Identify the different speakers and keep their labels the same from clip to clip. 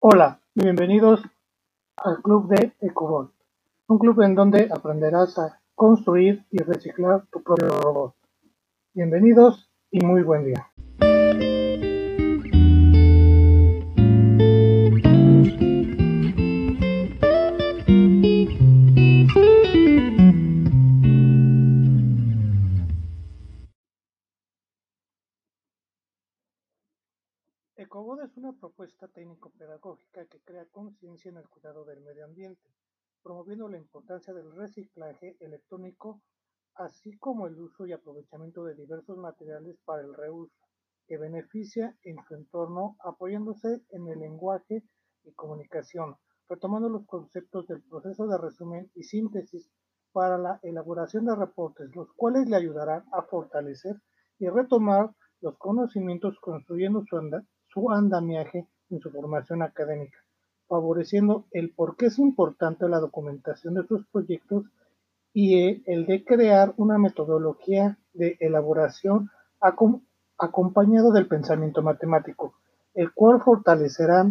Speaker 1: Hola, bienvenidos al club de EcoBot, un club en donde aprenderás a construir y reciclar tu propio robot. Bienvenidos y muy buen día. EcoBot es una propuesta técnico-pedagógica que crea conciencia en el cuidado del medio ambiente, promoviendo la importancia del reciclaje electrónico, así como el uso y aprovechamiento de diversos materiales para el reuso, que beneficia en su entorno apoyándose en el lenguaje y comunicación, retomando los conceptos del proceso de resumen y síntesis para la elaboración de reportes, los cuales le ayudarán a fortalecer y retomar los conocimientos construyendo su, su andamiaje en su formación académica, favoreciendo el por qué es importante la documentación de sus proyectos y el de crear una metodología de elaboración acompañado del pensamiento matemático, el cual fortalecerá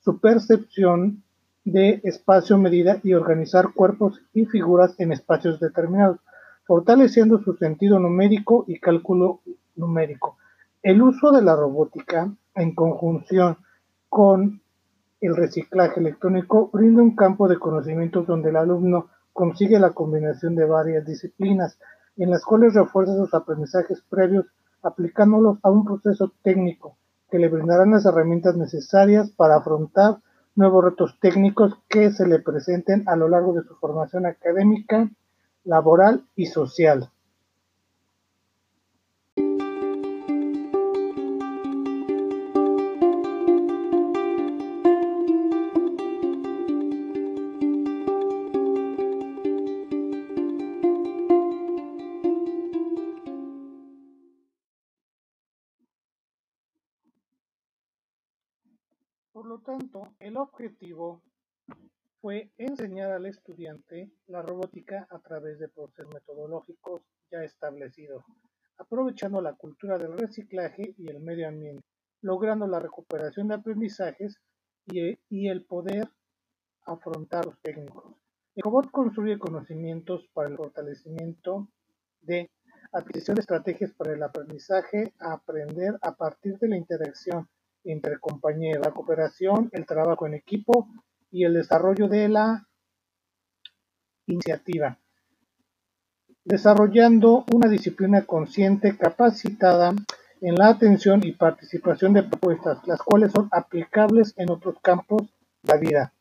Speaker 1: su percepción de espacio, medida y organizar cuerpos y figuras en espacios determinados, fortaleciendo su sentido numérico y cálculo numérico. El uso de la robótica en conjunción con el reciclaje electrónico, brinda un campo de conocimientos donde el alumno consigue la combinación de varias disciplinas, en las cuales refuerza sus aprendizajes previos aplicándolos a un proceso técnico que le brindarán las herramientas necesarias para afrontar nuevos retos técnicos que se le presenten a lo largo de su formación académica, laboral y social. Por lo tanto, el objetivo fue enseñar al estudiante la robótica a través de procesos metodológicos ya establecidos, aprovechando la cultura del reciclaje y el medio ambiente, logrando la recuperación de aprendizajes y, el poder afrontar los técnicos. Ecobot construye conocimientos para el fortalecimiento de adquisición de estrategias para el aprendizaje, a aprender a partir de la interacción entre compañeros, la cooperación, el trabajo en equipo y el desarrollo de la iniciativa, desarrollando una disciplina consciente capacitada en la atención y participación de propuestas, las cuales son aplicables en otros campos de la vida.